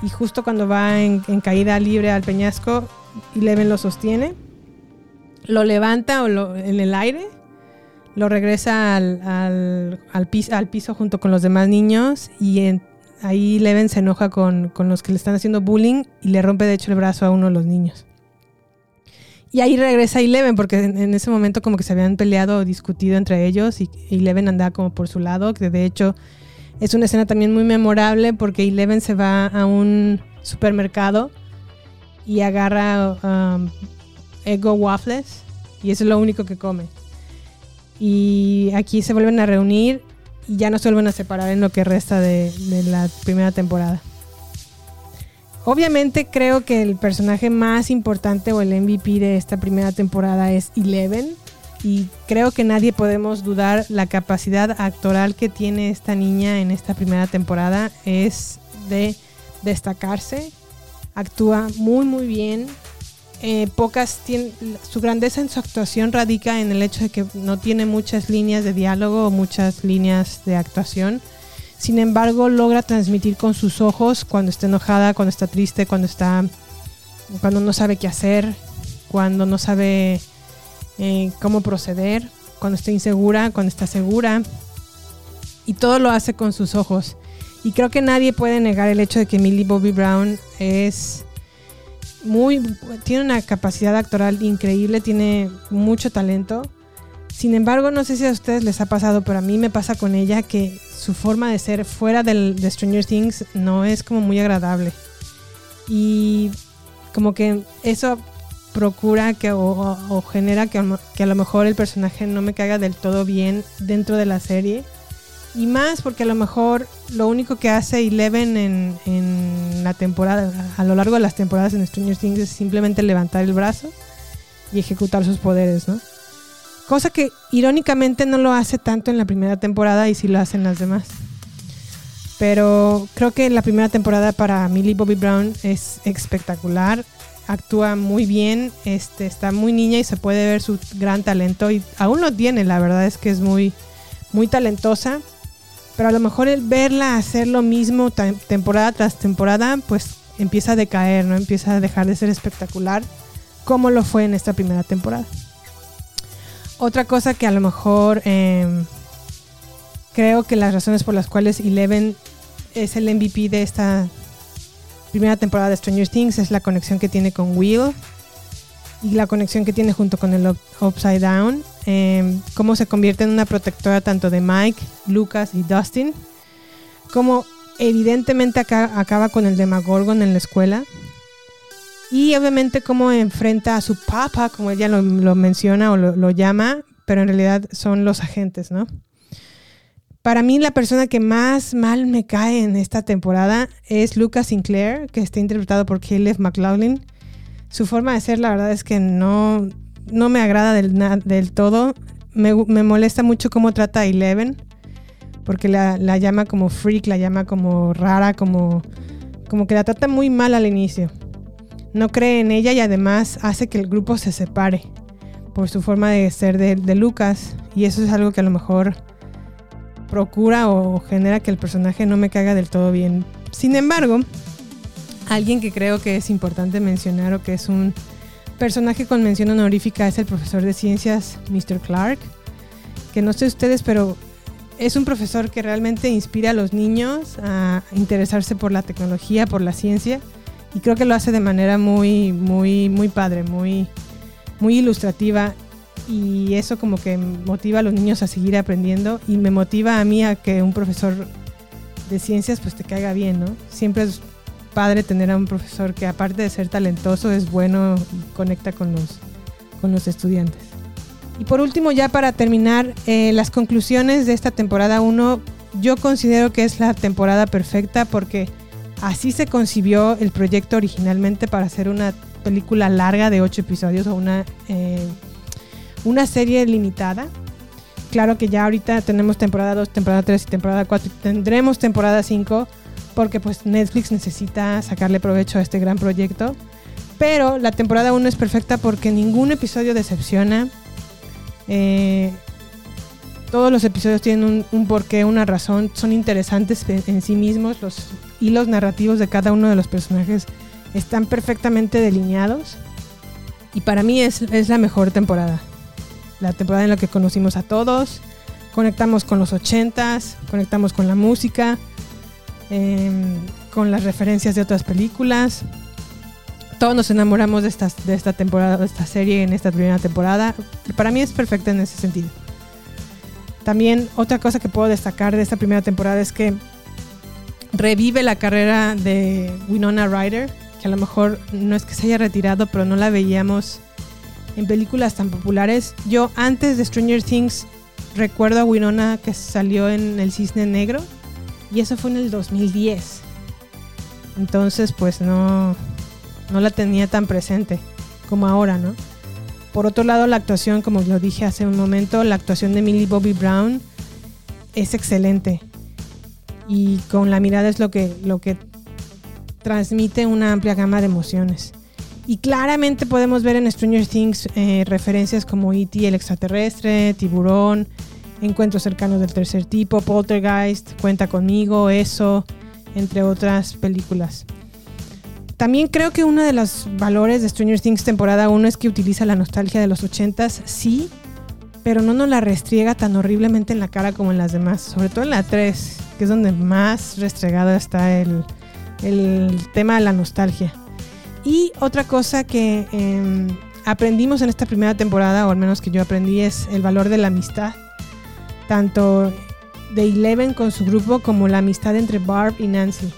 Y justo cuando va en, en caída libre al peñasco, Eleven lo sostiene, lo levanta o lo- en el aire, lo regresa al, al, al pis- al piso junto con los demás niños y ahí Eleven se enoja con, con los que le están haciendo bullying y le rompe de hecho el brazo a uno de los niños. Y ahí regresa Eleven porque en, ese momento como que se habían peleado o discutido entre ellos y Eleven andaba como por su lado, que de hecho es una escena también muy memorable porque Eleven se va a un supermercado y agarra um, Eggo Waffles y eso es lo único que come. Y aquí se vuelven a reunir y ya no se vuelven a separar en lo que resta de, de la primera temporada. Obviamente creo que el personaje más importante o el MVP de esta primera temporada es Eleven y creo que nadie podemos dudar la capacidad actoral que tiene esta niña en esta primera temporada es de destacarse. Actúa muy muy bien. Eh, pocas su grandeza en su actuación radica en el hecho de que no tiene muchas líneas de diálogo o muchas líneas de actuación. Sin embargo, logra transmitir con sus ojos cuando está enojada, cuando está triste, cuando está cuando no sabe qué hacer, cuando no sabe eh, cómo proceder, cuando está insegura, cuando está segura. Y todo lo hace con sus ojos. Y creo que nadie puede negar el hecho de que Millie Bobby Brown es muy tiene una capacidad actoral increíble, tiene mucho talento. Sin embargo, no sé si a ustedes les ha pasado, pero a mí me pasa con ella que su forma de ser fuera del, de Stranger Things no es como muy agradable. Y como que eso procura que o, genera que a lo mejor el personaje no me caiga del todo bien dentro de la serie. Y más porque a lo mejor lo único que hace Eleven en, en la temporada, a lo largo de las temporadas en Stranger Things es simplemente levantar el brazo y ejecutar sus poderes, ¿no? Cosa que irónicamente no lo hace tanto en la primera temporada y sí lo hacen las demás. Pero creo que la primera temporada para Millie Bobby Brown es espectacular. Actúa muy bien, este, está muy niña y se puede ver su gran talento. Y aún lo tiene, la verdad es que es muy, muy talentosa. Pero a lo mejor el verla hacer lo mismo temporada tras temporada, pues empieza a decaer, ¿no? Empieza a dejar de ser espectacular como lo fue en esta primera temporada. Otra cosa que a lo mejor em, creo que las razones por las cuales Eleven es el MVP de esta primera temporada de Stranger Things es la conexión que tiene con Will y la conexión que tiene junto con el Up- Upside Down. Em, cómo se convierte en una protectora tanto de Mike, Lucas y Dustin. Como evidentemente acaba con el Demagorgon en la escuela. Y obviamente cómo enfrenta a su papá, como ella lo, menciona o lo, lo llama, pero en realidad son los agentes, ¿no? Para mí la persona que más mal me cae en esta temporada es Lucas Sinclair, que está interpretado por Caleb McLaughlin. Su forma de ser, la verdad es que no, no me agrada del, del todo. Me, me molesta mucho cómo trata a Eleven, porque la, la llama como freak, la llama como rara, como, como que la trata muy mal al inicio. No cree en ella y además hace que el grupo se separe por su forma de ser de, de Lucas. Y eso es algo que a lo mejor procura o genera que el personaje no me caiga del todo bien. Sin embargo, alguien que creo que es importante mencionar o que es un personaje con mención honorífica es el profesor de ciencias Mr. Clark, que no sé ustedes, pero es un profesor que realmente inspira a los niños a interesarse por la tecnología, por la ciencia, y creo que lo hace de manera muy, muy, muy padre, muy, muy ilustrativa, y eso como que motiva a los niños a seguir aprendiendo y me motiva a mí a que un profesor de ciencias pues te caiga bien, ¿no? Siempre es padre tener a un profesor que aparte de ser talentoso es bueno y conecta con los, con los estudiantes. Y por último, ya para terminar, eh, las conclusiones de esta temporada 1, yo considero que es la temporada perfecta porque así se concibió el proyecto originalmente para hacer una película larga de 8 episodios o una, eh, una serie limitada. Claro que ya ahorita tenemos temporada 2, temporada 3 y temporada 4 y tendremos temporada 5 porque pues Netflix necesita sacarle provecho a este gran proyecto. Pero la temporada 1 es perfecta porque ningún episodio decepciona. Eh, todos los episodios tienen un, porqué, una razón, son interesantes en, en, sí mismos, los hilos narrativos de cada uno de los personajes están perfectamente delineados y para mí es, es la mejor temporada. La temporada en la que conocimos a todos, conectamos con los ochentas, conectamos con la música, eh, con las referencias de otras películas. Todos nos enamoramos de esta, de esta temporada, de esta serie en esta primera temporada. Para mí es perfecta en ese sentido. También otra cosa que puedo destacar de esta primera temporada es que revive la carrera de Winona Ryder, que a lo mejor no es que se haya retirado, pero no la veíamos en películas tan populares. Yo antes de Stranger Things recuerdo a Winona que salió en El Cisne Negro y eso fue en el 2010. Entonces pues no, no la tenía tan presente como ahora, ¿no? Por otro lado, la actuación, como lo dije hace un momento, la actuación de Millie Bobby Brown es excelente. Y con la mirada es lo que, lo que transmite una amplia gama de emociones. Y claramente podemos ver en Stranger Things eh, referencias como E.T. el extraterrestre, Tiburón, Encuentros cercanos del tercer tipo, Poltergeist, Cuenta conmigo, Eso, entre otras películas. También creo que uno de los valores de Stranger Things temporada 1 es que utiliza la nostalgia de los 80s, sí, pero no nos la restriega tan horriblemente en la cara como en las demás, sobre todo en la 3, que es donde más restregado está el, el tema de la nostalgia. Y otra cosa que eh, aprendimos en esta primera temporada, o al menos que yo aprendí, es el valor de la amistad. Tanto de Eleven con su grupo como la amistad entre Barb y Nancy.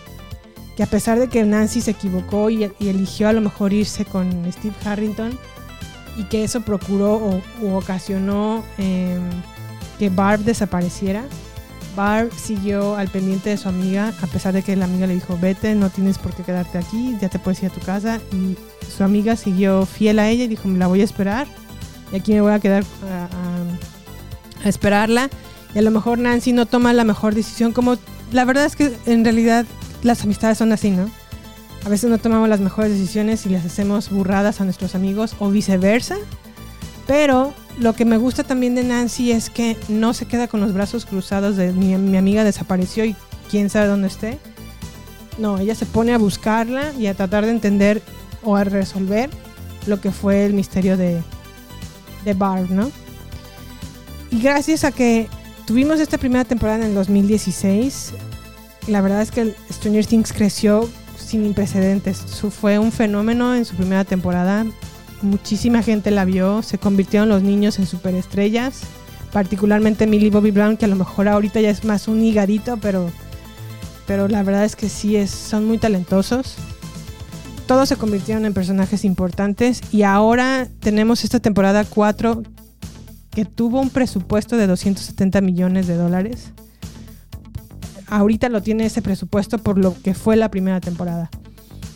Que a pesar de que Nancy se equivocó y, eligió a lo mejor irse con Steve Harrington, y que eso procuró o ocasionó eh, que Barb desapareciera, Barb siguió al pendiente de su amiga, a pesar de que la amiga le dijo, vete, no tienes por qué quedarte aquí, ya te puedes ir a tu casa. Y su amiga siguió fiel a ella y dijo, me la voy a esperar. Y aquí me voy a quedar esperarla. Y a lo mejor Nancy no toma la mejor decisión, como la verdad es que en realidad las amistades son así, ¿no? A veces no tomamos las mejores decisiones y les hacemos burradas a nuestros amigos o viceversa. Pero lo que me gusta también de Nancy es que no se queda con los brazos cruzados de mi, mi, amiga desapareció y quién sabe dónde esté. No, ella se pone a buscarla y a tratar de entender o a resolver lo que fue el misterio de, de Barb, ¿no? Y gracias a que tuvimos esta primera temporada en el 2016, la verdad es que Stranger Things creció sin precedentes. Fue un fenómeno en su primera temporada muchísima gente la vio, se convirtieron los niños en superestrellas, particularmente Millie Bobby Brown, que a lo mejor ahorita ya es más un higadito, pero, pero la verdad es que sí es, son muy talentosos. Todos se convirtieron en personajes importantes y ahora tenemos esta temporada 4 que tuvo un presupuesto de 270 millones de dólares. Ahorita lo tiene ese presupuesto por lo que fue la primera temporada.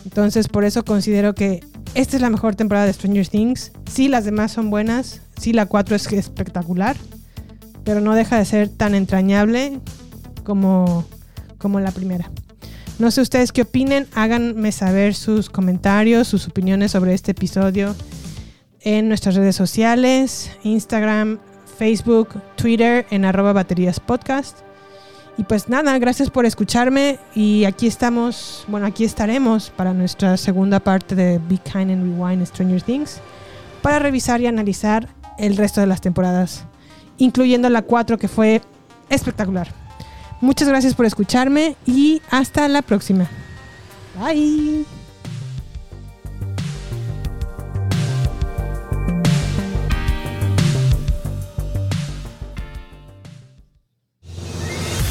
Entonces por eso considero que esta es la mejor temporada de Stranger Things. Sí, las demás son buenas. Sí, la 4 es espectacular. Pero no deja de ser tan entrañable como, como la primera. No sé ustedes qué opinen. Háganme saber sus comentarios, sus opiniones sobre este episodio en nuestras redes sociales, Instagram, Facebook, Twitter, en arroba baterías podcast. Y pues nada, gracias por escucharme y aquí estamos, bueno, aquí estaremos para nuestra segunda parte de Be Kind and Rewind Stranger Things para revisar y analizar el resto de las temporadas, incluyendo la 4 que fue espectacular. Muchas gracias por escucharme y hasta la próxima. Bye.